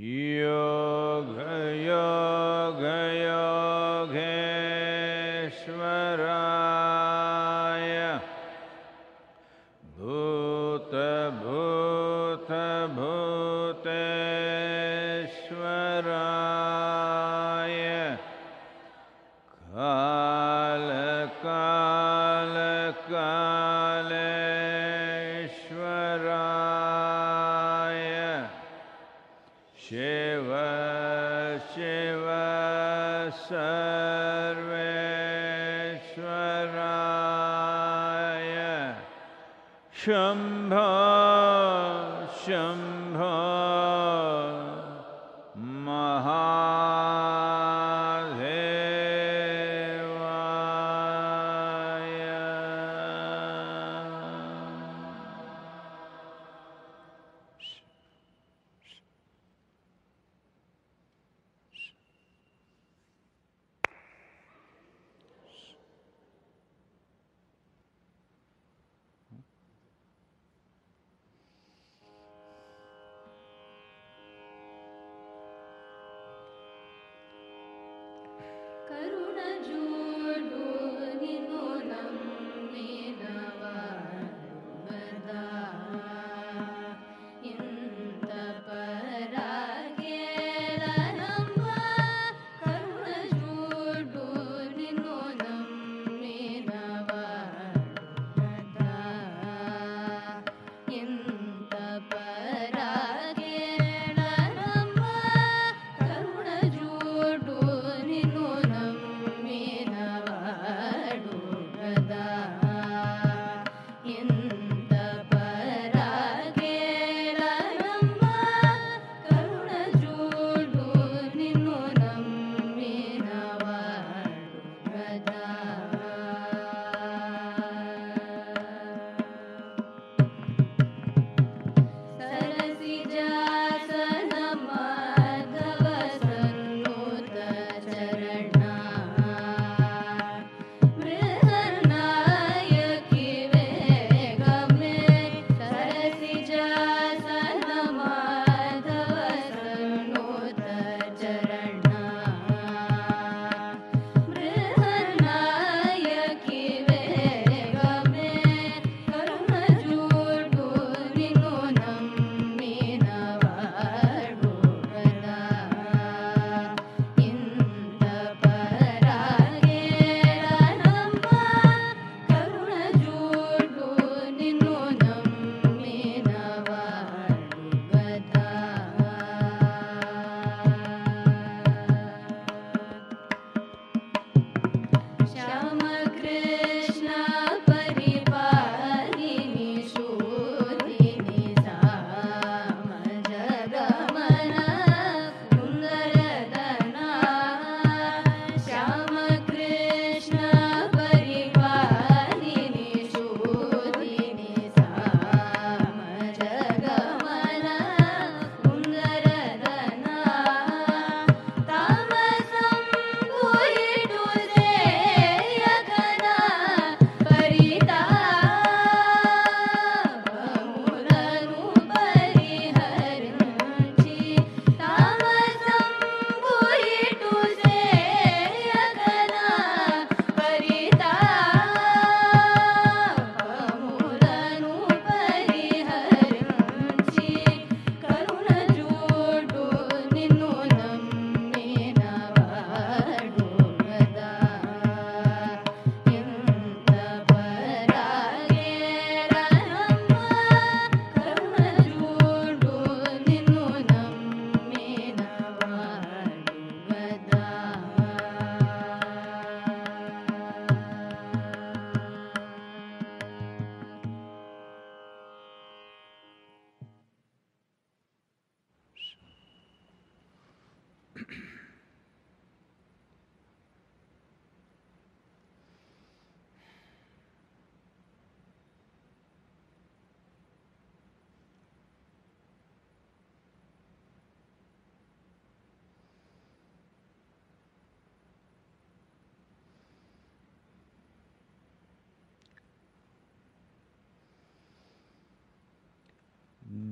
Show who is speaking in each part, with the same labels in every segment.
Speaker 1: Yoga Yoga Yogeshwaraya
Speaker 2: Shambha, Shambha.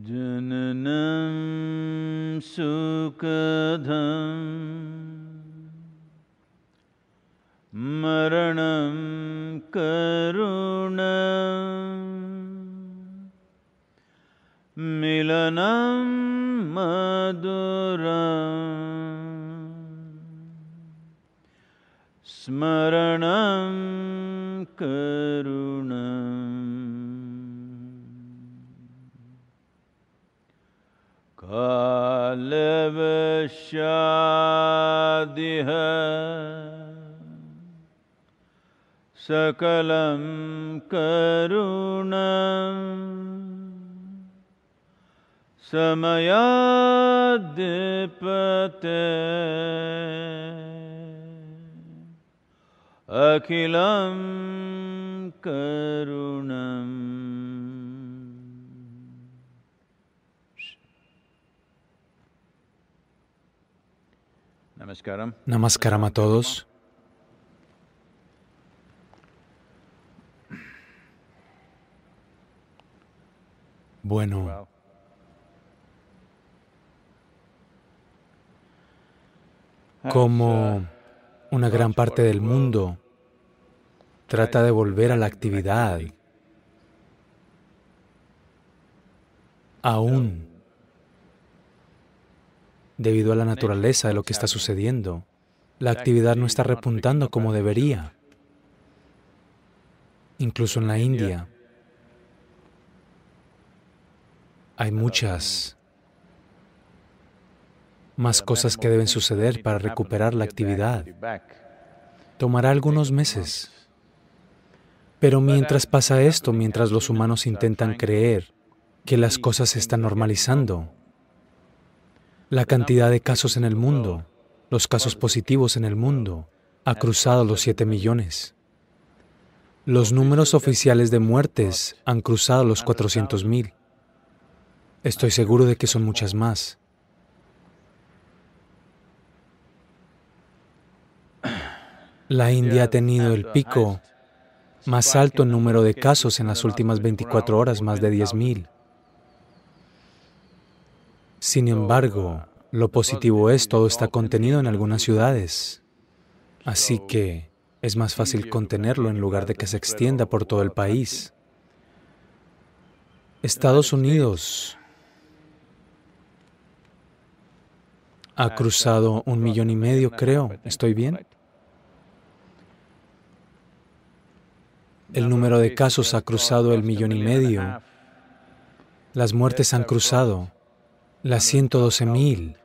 Speaker 1: जननं सुखदं Namaskaram.
Speaker 3: Namaskaram a todos. Bueno, como una gran parte del mundo trata de volver a la actividad, aún debido a la naturaleza de lo que está sucediendo, la actividad no está repuntando como debería. Incluso en la India hay muchas más cosas que deben suceder para recuperar la actividad. Tomará algunos meses. Pero mientras pasa esto, mientras los humanos intentan creer que las cosas se están normalizando, la cantidad de casos en el mundo, los casos positivos en el mundo, ha cruzado los 7 millones. Los números oficiales de muertes han cruzado los 400 mil. Estoy seguro de que son muchas más. La India ha tenido el pico más alto en número de casos en las últimas 24 horas, más de 10 mil. Sin embargo, lo positivo es todo está contenido en algunas ciudades. Así que es más fácil contenerlo en lugar de que se extienda por todo el país. Estados Unidos ha cruzado un millón y medio, creo. ¿Estoy bien? El número de casos ha cruzado el millón y medio. Las muertes han cruzado las 112 mil.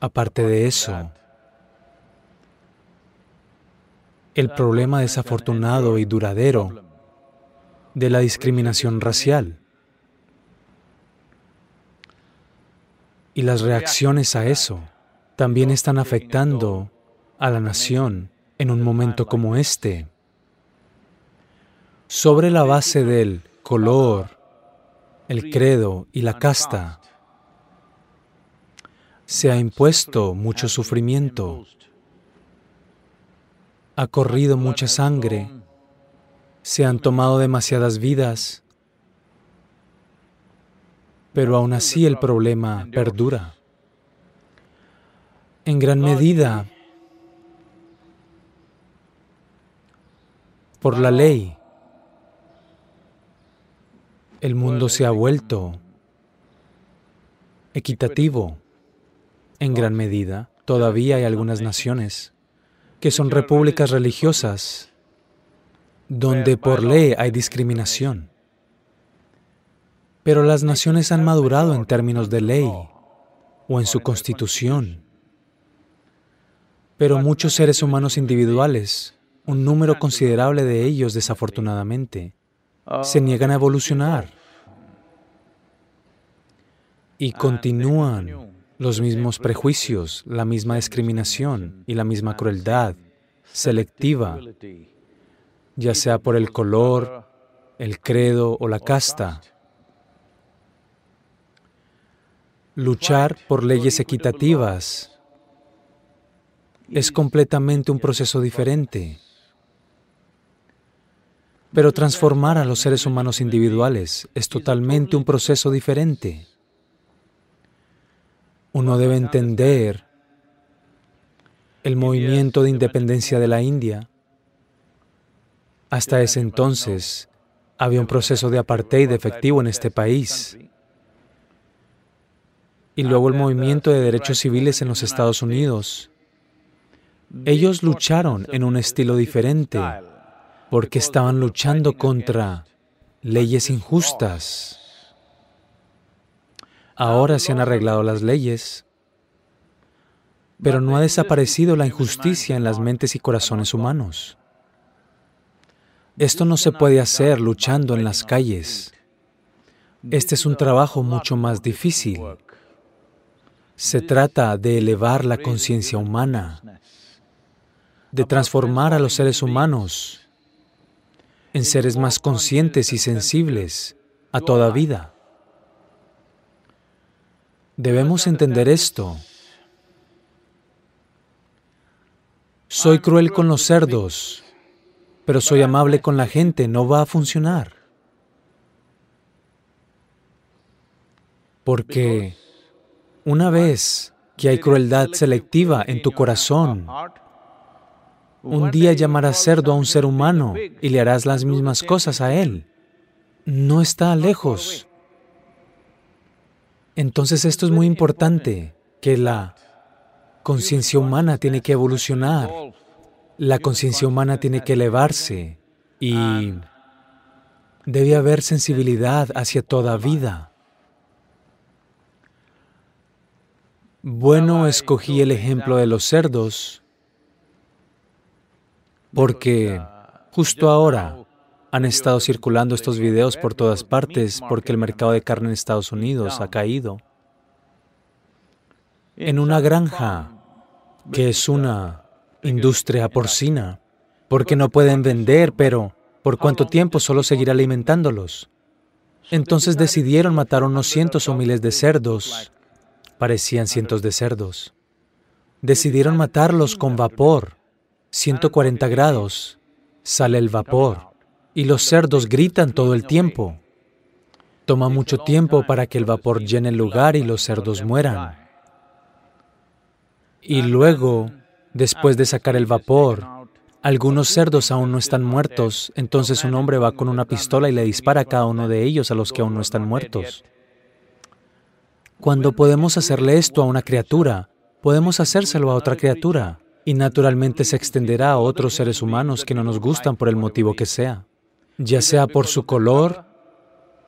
Speaker 3: Aparte de eso, el problema desafortunado y duradero de la discriminación racial y las reacciones a eso también están afectando a la nación en un momento como este. Sobre la base del color, el credo y la casta, se ha impuesto mucho sufrimiento, ha corrido mucha sangre, se han tomado demasiadas vidas, pero aún así el problema perdura. En gran medida, por la ley, el mundo se ha vuelto equitativo en gran medida. Todavía hay algunas naciones que son repúblicas religiosas donde por ley hay discriminación. Pero las naciones han madurado en términos de ley o en su constitución. Pero muchos seres humanos individuales, un número considerable de ellos desafortunadamente, se niegan a evolucionar y continúan los mismos prejuicios, la misma discriminación y la misma crueldad selectiva, ya sea por el color, el credo o la casta. Luchar por leyes equitativas es completamente un proceso diferente. Pero transformar a los seres humanos individuales es totalmente un proceso diferente. Uno debe entender el movimiento de independencia de la India. Hasta ese entonces había un proceso de apartheid efectivo en este país. Y luego el movimiento de derechos civiles en los Estados Unidos. Ellos lucharon en un estilo diferente porque estaban luchando contra leyes injustas. Ahora se han arreglado las leyes, pero no ha desaparecido la injusticia en las mentes y corazones humanos. Esto no se puede hacer luchando en las calles. Este es un trabajo mucho más difícil. Se trata de elevar la conciencia humana, de transformar a los seres humanos en seres más conscientes y sensibles a toda vida. Debemos entender esto. Soy cruel con los cerdos, pero soy amable con la gente, no va a funcionar. Porque una vez que hay crueldad selectiva en tu corazón, un día llamarás cerdo a un ser humano y le harás las mismas cosas a él. No está lejos. Entonces esto es muy importante, que la conciencia humana tiene que evolucionar, la conciencia humana tiene que elevarse y debe haber sensibilidad hacia toda vida. Bueno, escogí el ejemplo de los cerdos porque justo ahora han estado circulando estos videos por todas partes porque el mercado de carne en Estados Unidos ha caído. En una granja, que es una industria porcina, porque no pueden vender, pero ¿por cuánto tiempo solo seguir alimentándolos? Entonces decidieron matar unos cientos o miles de cerdos. Parecían cientos de cerdos. Decidieron matarlos con vapor. 140 grados. Sale el vapor. Y los cerdos gritan todo el tiempo. Toma mucho tiempo para que el vapor llene el lugar y los cerdos mueran. Y luego, después de sacar el vapor, algunos cerdos aún no están muertos, entonces un hombre va con una pistola y le dispara a cada uno de ellos a los que aún no están muertos. Cuando podemos hacerle esto a una criatura, podemos hacérselo a otra criatura y naturalmente se extenderá a otros seres humanos que no nos gustan por el motivo que sea, ya sea por su color,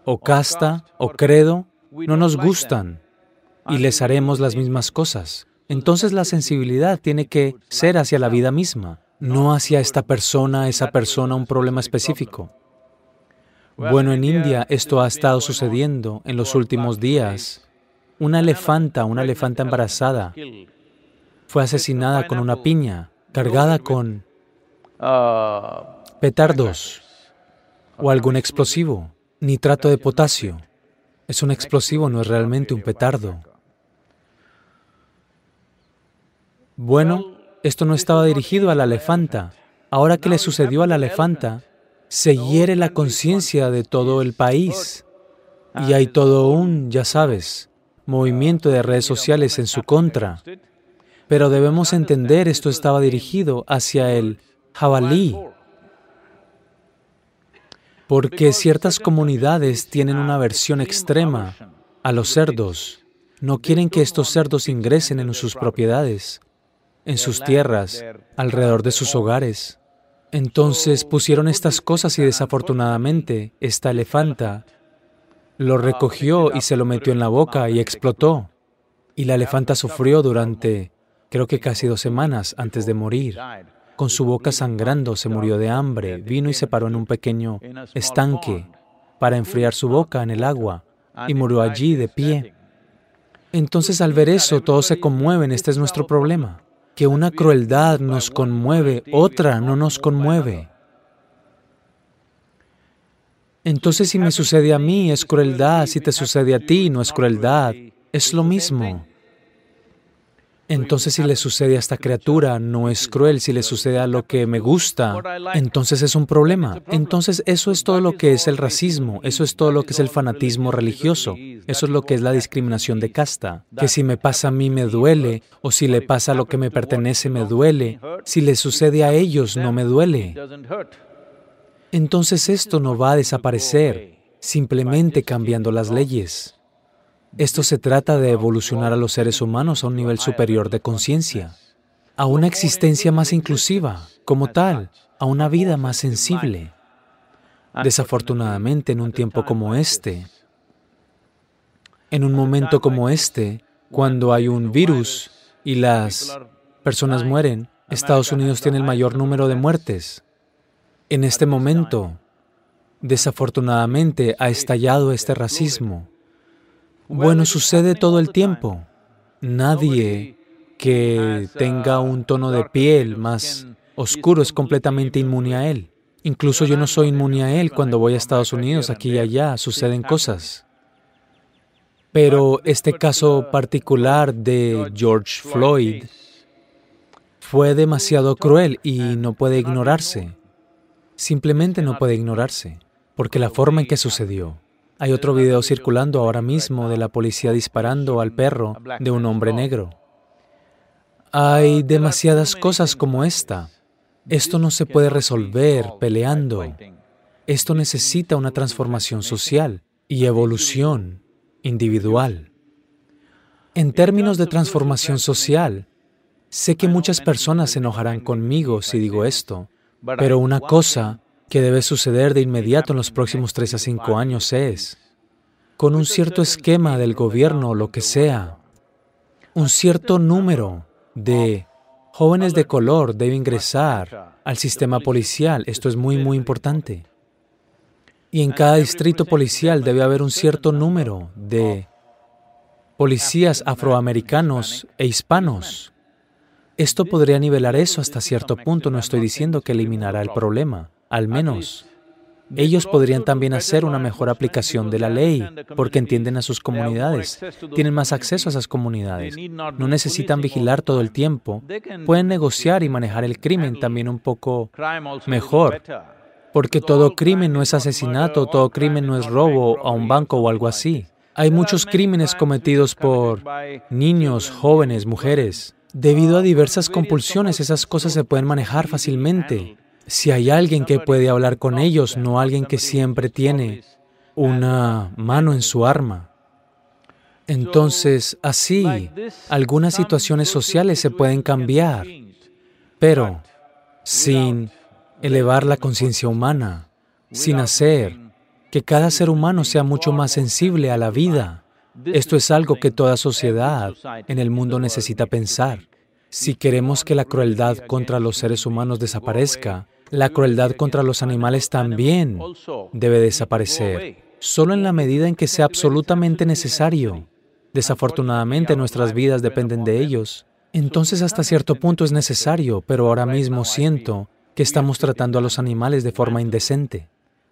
Speaker 3: o casta, o credo, no nos gustan y les haremos las mismas cosas. Entonces la sensibilidad tiene que ser hacia la vida misma, no hacia esta persona, esa persona, un problema específico. Bueno, en India esto ha estado sucediendo en los últimos días. Una elefanta, una elefanta embarazada, fue asesinada con una piña cargada con petardos o algún explosivo, nitrato de potasio. Es un explosivo, no es realmente un petardo. Bueno, esto no estaba dirigido a la elefanta. Ahora que le sucedió a la elefanta, se hiere la conciencia de todo el país. Y hay todo un, ya sabes, movimiento de redes sociales en su contra. Pero debemos entender esto estaba dirigido hacia el jabalí, porque ciertas comunidades tienen una aversión extrema a los cerdos. No quieren que estos cerdos ingresen en sus propiedades, en sus tierras, alrededor de sus hogares. Entonces pusieron estas cosas y desafortunadamente esta elefanta lo recogió y se lo metió en la boca y explotó. Y la elefanta sufrió durante creo que casi dos semanas antes de morir. Con su boca sangrando se murió de hambre, vino y se paró en un pequeño estanque para enfriar su boca en el agua y murió allí de pie. Entonces al ver eso, todos se conmueven, este es nuestro problema, que una crueldad nos conmueve, otra no nos conmueve. Entonces si me sucede a mí es crueldad, si te sucede a ti no es crueldad, es lo mismo. Entonces si le sucede a esta criatura no es cruel, si le sucede a lo que me gusta, entonces es un problema. Entonces eso es todo lo que es el racismo, eso es todo lo que es el fanatismo religioso, eso es lo que es la discriminación de casta, que si me pasa a mí me duele, o si le pasa lo que me pertenece me duele, si le sucede a ellos no me duele. Entonces esto no va a desaparecer simplemente cambiando las leyes. Esto se trata de evolucionar a los seres humanos a un nivel superior de conciencia, a una existencia más inclusiva, como tal, a una vida más sensible. Desafortunadamente, en un tiempo como este, en un momento como este, cuando hay un virus y las personas mueren, Estados Unidos tiene el mayor número de muertes. En este momento, desafortunadamente, ha estallado este racismo. Bueno, sucede todo el tiempo. Nadie que tenga un tono de piel más oscuro es completamente inmune a él. Incluso yo no soy inmune a él cuando voy a Estados Unidos, aquí y allá, suceden cosas. Pero este caso particular de George Floyd fue demasiado cruel y no puede ignorarse. Simplemente no puede ignorarse, porque la forma en que sucedió. Hay otro video circulando ahora mismo de la policía disparando al perro de un hombre negro. Hay demasiadas cosas como esta. Esto no se puede resolver peleando. Esto necesita una transformación social y evolución individual. En términos de transformación social, sé que muchas personas se enojarán conmigo si digo esto, pero una cosa que debe suceder de inmediato en los próximos tres a cinco años es, con un cierto esquema del gobierno o lo que sea, un cierto número de jóvenes de color debe ingresar al sistema policial. Esto es muy, muy importante. Y en cada distrito policial debe haber un cierto número de policías afroamericanos e hispanos. Esto podría nivelar eso hasta cierto punto. No estoy diciendo que eliminará el problema. Al menos ellos podrían también hacer una mejor aplicación de la ley porque entienden a sus comunidades, tienen más acceso a esas comunidades, no necesitan vigilar todo el tiempo, pueden negociar y manejar el crimen también un poco mejor, porque todo crimen no es asesinato, todo crimen no es robo a un banco o algo así. Hay muchos crímenes cometidos por niños, jóvenes, mujeres. Debido a diversas compulsiones, esas cosas se pueden manejar fácilmente. Si hay alguien que puede hablar con ellos, no alguien que siempre tiene una mano en su arma. Entonces, así, algunas situaciones sociales se pueden cambiar, pero sin elevar la conciencia humana, sin hacer que cada ser humano sea mucho más sensible a la vida. Esto es algo que toda sociedad en el mundo necesita pensar. Si queremos que la crueldad contra los seres humanos desaparezca, la crueldad contra los animales también debe desaparecer, solo en la medida en que sea absolutamente necesario. Desafortunadamente nuestras vidas dependen de ellos. Entonces hasta cierto punto es necesario, pero ahora mismo siento que estamos tratando a los animales de forma indecente.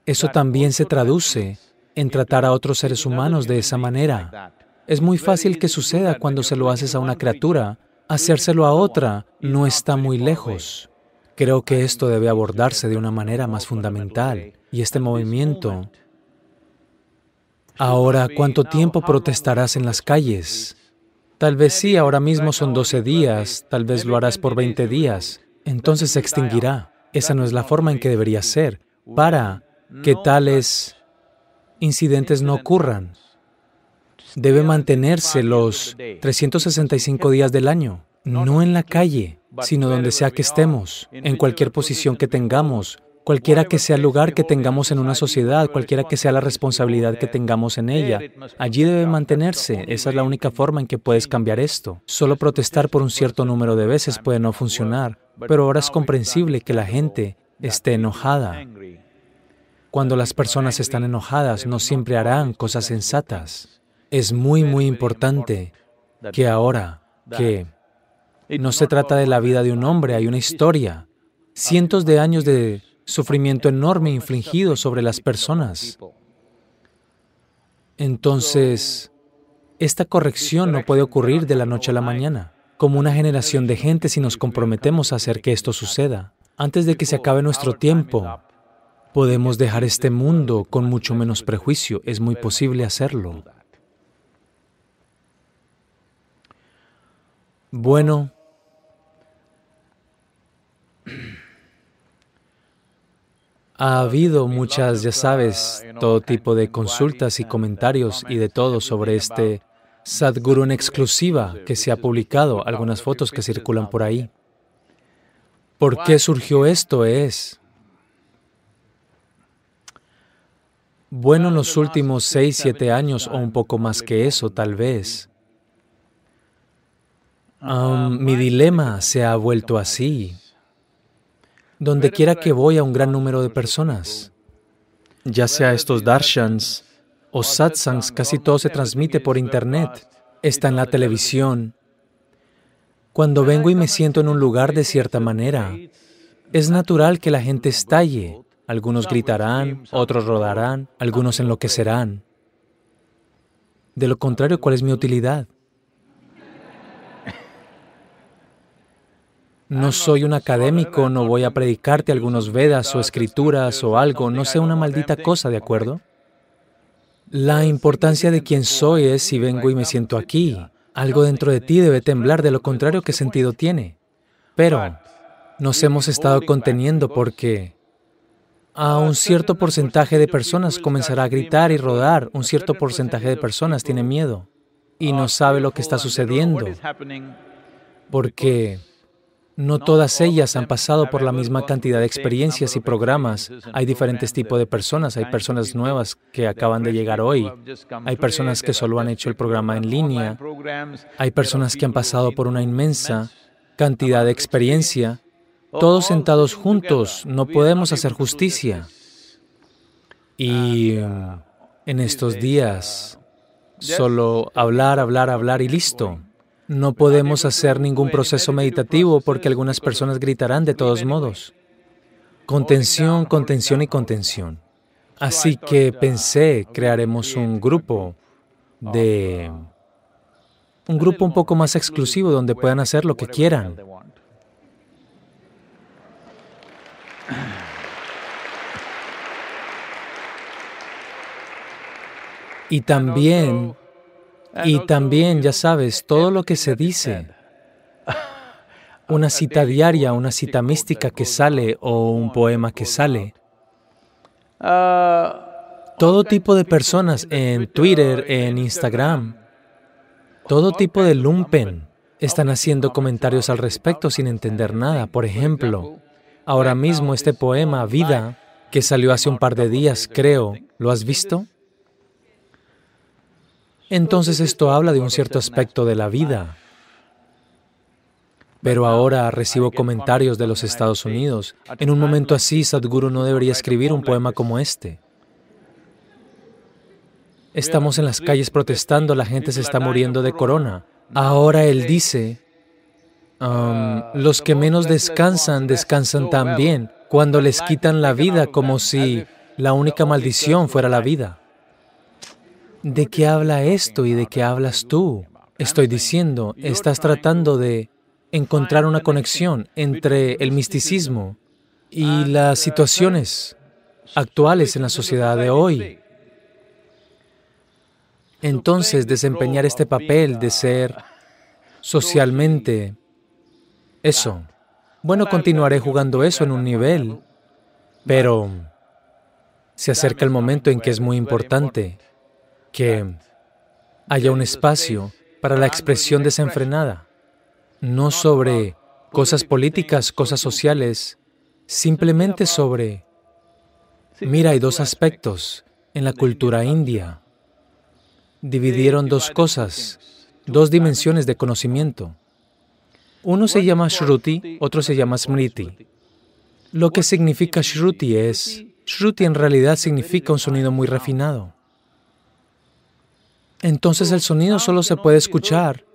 Speaker 3: Eso también se traduce en tratar a otros seres humanos de esa manera. Es muy fácil que suceda cuando se lo haces a una criatura. Hacérselo a otra no está muy lejos. Creo que esto debe abordarse de una manera más fundamental y este movimiento. Ahora, ¿cuánto tiempo protestarás en las calles? Tal vez sí, ahora mismo son 12 días, tal vez lo harás por 20 días, entonces se extinguirá. Esa no es la forma en que debería ser, para que tales incidentes no ocurran. Debe mantenerse los 365 días del año, no en la calle sino donde sea que estemos, en cualquier posición que tengamos, cualquiera que sea el lugar que tengamos en una sociedad, cualquiera que sea la responsabilidad que tengamos en ella. Allí debe mantenerse. Esa es la única forma en que puedes cambiar esto. Solo protestar por un cierto número de veces puede no funcionar, pero ahora es comprensible que la gente esté enojada. Cuando las personas están enojadas, no siempre harán cosas sensatas. Es muy, muy importante que ahora que no se trata de la vida de un hombre, hay una historia, cientos de años de sufrimiento enorme infligido sobre las personas. Entonces, esta corrección no puede ocurrir de la noche a la mañana. Como una generación de gente, si nos comprometemos a hacer que esto suceda, antes de que se acabe nuestro tiempo, podemos dejar este mundo con mucho menos prejuicio. Es muy posible hacerlo. Bueno, ha habido muchas, ya sabes, todo tipo de consultas y comentarios y de todo sobre este Sadhguru en exclusiva que se ha publicado, algunas fotos que circulan por ahí. ¿Por qué surgió esto? Es bueno en los últimos seis, siete años o un poco más que eso, tal vez. Mi dilema se ha vuelto así. Donde quiera que voy a un gran número de personas, ya sea estos darshans o satsangs, casi todo se transmite por internet, está en la televisión. Cuando vengo y me siento en un lugar de cierta manera, es natural que la gente estalle. Algunos gritarán, otros rodarán, algunos enloquecerán. De lo contrario, ¿cuál es mi utilidad? No soy un académico, no voy a predicarte algunos Vedas o escrituras o algo, no sé una maldita cosa, ¿de acuerdo? La importancia de quién soy es si vengo y me siento aquí. Algo dentro de ti debe temblar, de lo contrario, ¿qué sentido tiene? Pero nos hemos estado conteniendo porque a un cierto porcentaje de personas comenzará a gritar y rodar, un cierto porcentaje de personas tiene miedo y no sabe lo que está sucediendo, porque no todas ellas han pasado por la misma cantidad de experiencias y programas. Hay diferentes tipos de personas. Hay personas nuevas que acaban de llegar hoy. Hay personas que solo han hecho el programa en línea. Hay personas que han pasado por una inmensa cantidad de experiencia. Todos sentados juntos, no podemos hacer justicia. Y um, en estos días, solo hablar, hablar, hablar y listo. No podemos hacer ningún proceso meditativo porque algunas personas gritarán de todos modos. Contención, contención y contención. Así que pensé, crearemos un grupo de... un grupo un poco más exclusivo donde puedan hacer lo que quieran. Y también y también, ya sabes, todo lo que se dice, una cita diaria, una cita mística que sale o un poema que sale, todo tipo de personas en Twitter, en Instagram, todo tipo de lumpen están haciendo comentarios al respecto sin entender nada. Por ejemplo, ahora mismo este poema, Vida, que salió hace un par de días, creo, ¿lo has visto? Entonces esto habla de un cierto aspecto de la vida. Pero ahora recibo comentarios de los Estados Unidos. En un momento así, Sadhguru no debería escribir un poema como este. Estamos en las calles protestando, la gente se está muriendo de corona. Ahora él dice, um, los que menos descansan, descansan también, cuando les quitan la vida como si la única maldición fuera la vida. ¿De qué habla esto y de qué hablas tú? Estoy diciendo, estás tratando de encontrar una conexión entre el misticismo y las situaciones actuales en la sociedad de hoy. Entonces, desempeñar este papel de ser socialmente eso. Bueno, continuaré jugando eso en un nivel, pero se acerca el momento en que es muy importante que haya un espacio para la expresión desenfrenada, no sobre cosas políticas, cosas sociales, simplemente sobre, mira, hay dos aspectos en la cultura india. Dividieron dos cosas, dos dimensiones de conocimiento. Uno se llama Shruti, otro se llama Smriti. Lo que significa Shruti es, Shruti en realidad significa un sonido muy refinado. Entonces el sonido solo se puede escuchar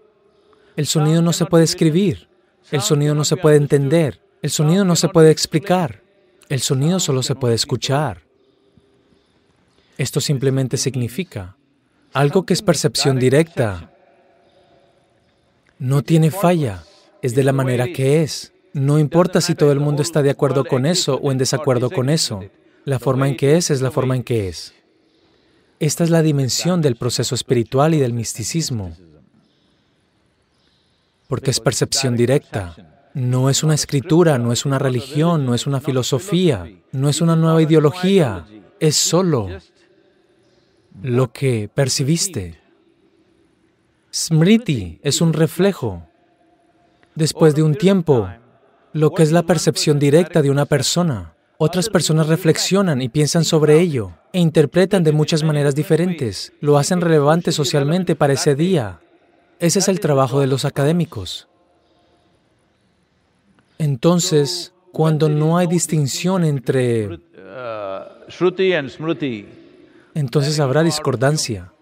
Speaker 3: El sonido no se puede escribir. El sonido no se puede entender. El sonido no se puede explicar. El sonido solo se puede escuchar. Esto simplemente significa algo que es percepción directa. No tiene falla. Es de la manera que es. No importa si todo el mundo está de acuerdo con eso o en desacuerdo con eso. La forma en que es es la forma en que es. Esta es la dimensión del proceso espiritual y del misticismo, porque es percepción directa. No es una escritura, no es una religión, no es una filosofía, no es una nueva ideología, es solo lo que percibiste. Smriti es un reflejo. Después de un tiempo, lo que es la percepción directa de una persona. Otras personas reflexionan y piensan sobre ello e interpretan de muchas maneras diferentes. Lo hacen relevante socialmente para ese día. Ese es el trabajo de los académicos. Entonces, cuando no hay distinción entre... Entonces habrá discordancia.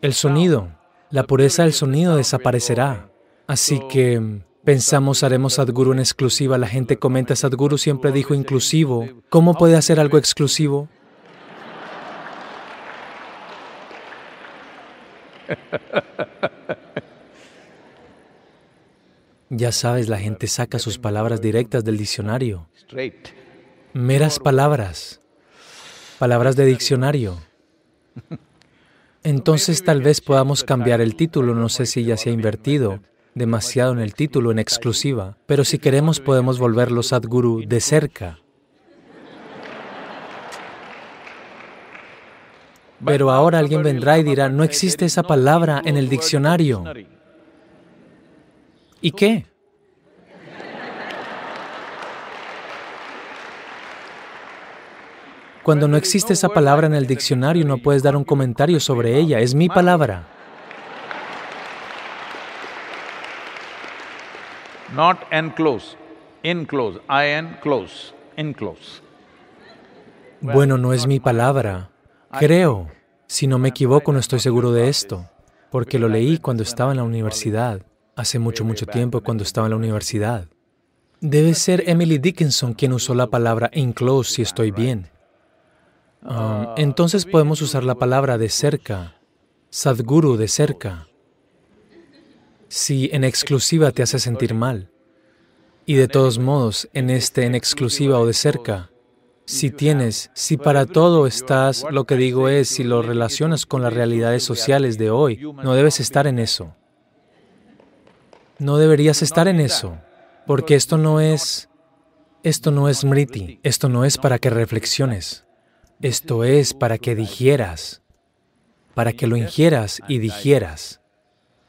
Speaker 3: El sonido, la pureza del sonido desaparecerá. Así que pensamos haremos Sadhguru en exclusiva. La gente comenta, Sadhguru siempre dijo inclusivo. ¿Cómo puede hacer algo exclusivo? Ya sabes, la gente saca sus palabras directas del diccionario. Meras palabras. Palabras de diccionario. Entonces tal vez podamos cambiar el título, no sé si ya se ha invertido demasiado en el título en exclusiva, pero si queremos podemos volverlo Sadhguru de cerca. Pero ahora alguien vendrá y dirá, no existe esa palabra en el diccionario. ¿Y qué? Cuando no existe esa palabra en el diccionario, no puedes dar un comentario sobre ella. Es mi palabra.
Speaker 1: Not enclose, enclose, I-N close, enclose.
Speaker 3: Bueno, no es mi palabra. Creo. Si no me equivoco, no estoy seguro de esto, porque lo leí cuando estaba en la universidad, hace mucho, mucho tiempo cuando estaba en la universidad. Debe ser Emily Dickinson quien usó la palabra enclose, si estoy bien. Um, entonces podemos usar la palabra de cerca, Sadhguru de cerca. Si en exclusiva te hace sentir mal, y de todos modos, en este en exclusiva o de cerca, si tienes, si para todo estás, lo que digo es, si lo relacionas con las realidades sociales de hoy, no debes estar en eso. No deberías estar en eso, porque esto no es, esto no es mriti, esto no es para que reflexiones, esto es para que digieras, para que lo ingieras y digieras.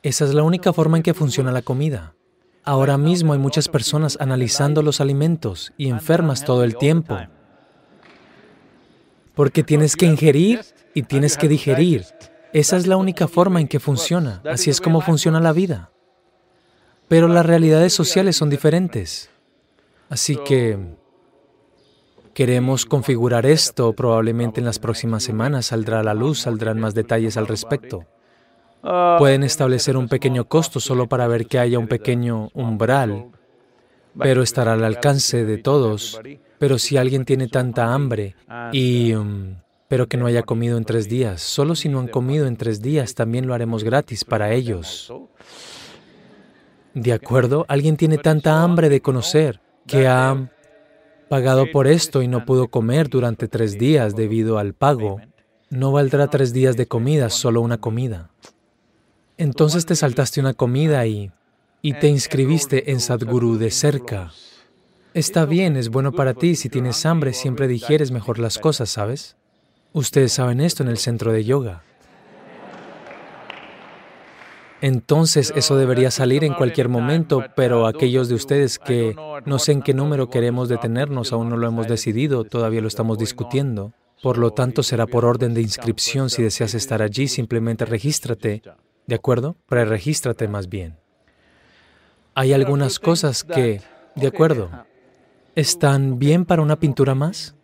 Speaker 3: Esa es la única forma en que funciona la comida. Ahora mismo hay muchas personas analizando los alimentos y enfermas todo el tiempo porque tienes que ingerir y tienes que digerir. Esa es la única forma en que funciona. Así es como funciona la vida. Pero las realidades sociales son diferentes. Así que queremos configurar esto. Probablemente en las próximas semanas saldrá a la luz, saldrán más detalles al respecto. Pueden establecer un pequeño costo solo para ver que haya un pequeño umbral, pero estará al alcance de todos pero si alguien tiene tanta hambre y... um, pero que no haya comido en tres días, solo si no han comido en tres días, también lo haremos gratis para ellos. ¿De acuerdo? Alguien tiene tanta hambre de conocer que ha pagado por esto y no pudo comer durante tres días debido al pago. No valdrá tres días de comida, solo una comida. Entonces te saltaste una comida y, y te inscribiste en Sadhguru de cerca. Está bien, es bueno para ti. Si tienes hambre, siempre digieres mejor las cosas, ¿sabes? Ustedes saben esto en el centro de yoga. Entonces, eso debería salir en cualquier momento, pero aquellos de ustedes que no sé en qué número queremos detenernos, aún no lo hemos decidido, todavía lo estamos discutiendo. Por lo tanto, será por orden de inscripción. Si deseas estar allí, simplemente regístrate. ¿De acuerdo? Preregístrate más bien. Hay algunas cosas que, de acuerdo, ¿Están bien para una pintura más?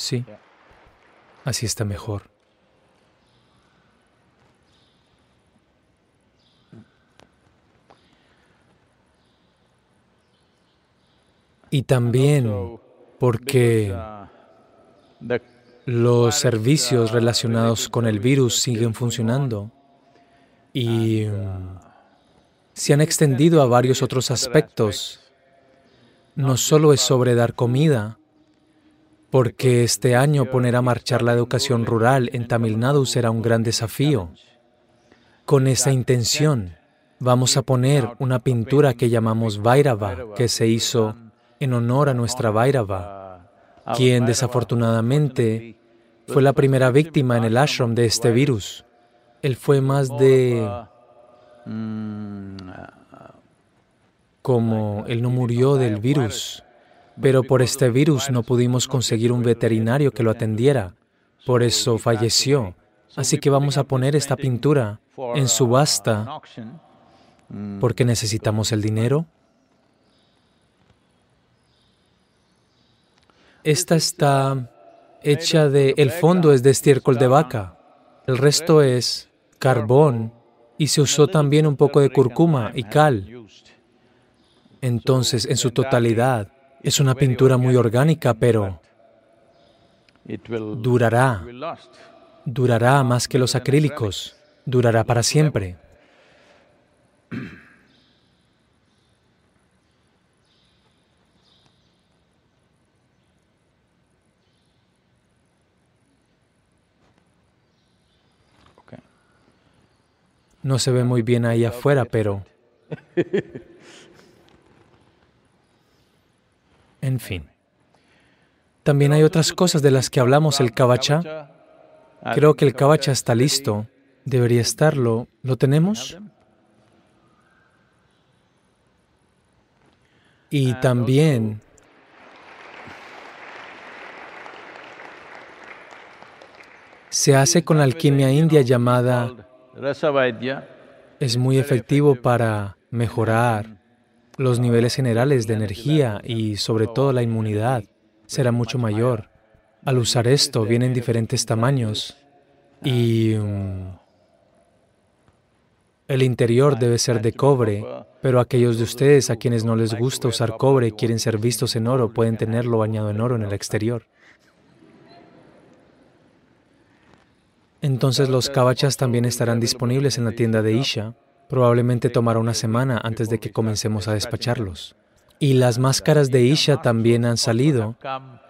Speaker 3: Sí, así está mejor. Y también porque
Speaker 1: The
Speaker 3: los servicios relacionados con el virus siguen funcionando y mm, se han extendido a varios otros aspectos. No solo es sobre dar comida, porque este año poner a marchar la educación rural en Tamil Nadu será un gran desafío. Con esa intención, vamos a poner una pintura que llamamos Vairava, que se hizo en honor a nuestra Vairava, quien desafortunadamente fue la primera víctima en el ashram de este virus. Él fue más de como él no murió del virus, pero por este virus no pudimos conseguir un veterinario que lo atendiera, por eso falleció. Así que vamos a poner esta pintura en subasta porque necesitamos el dinero. Esta está hecha de, el fondo es de estiércol de vaca, el resto es carbón y se usó también un poco de curcuma y cal. Entonces, en su totalidad, es una pintura muy orgánica, pero durará, durará más que los acrílicos, durará para siempre. No se ve muy bien ahí afuera, pero... En fin. También hay otras cosas de las que hablamos, el kavacha. Creo que el kavacha está listo. Debería estarlo. ¿Lo tenemos? Y también se hace con la alquimia india llamada es muy efectivo para mejorar los niveles generales de energía y sobre todo la inmunidad será mucho mayor. Al usar esto vienen diferentes tamaños y mm, el interior debe ser de cobre, pero aquellos de ustedes a quienes no les gusta usar cobre y quieren ser vistos en oro pueden tenerlo bañado en oro en el exterior. Entonces los kavachas también estarán disponibles en la tienda de Isha. Probablemente tomará una semana antes de que comencemos a despacharlos. Y las máscaras de Isha también han salido,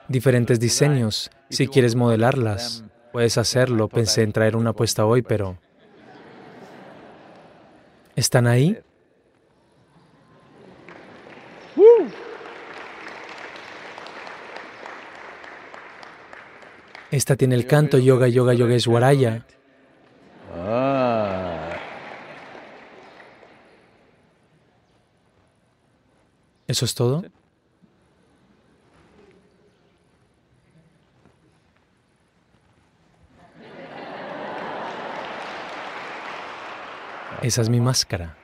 Speaker 3: diferentes diseños. Si quieres modelarlas, puedes hacerlo. Pensé en traer una puesta hoy, pero... ¿Están ahí? Esta tiene el canto Yoga Yoga Yogeshwaraya. ¿Eso es todo? Esa es mi máscara.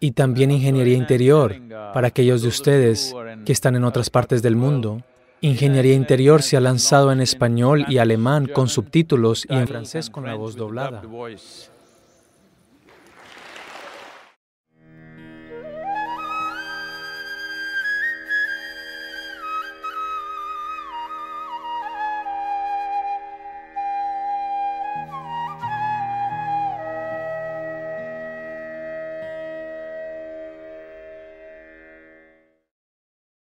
Speaker 3: Y también ingeniería interior para aquellos de ustedes que están en otras partes del mundo. Ingeniería interior se ha lanzado en español y alemán con subtítulos y en francés con la voz doblada.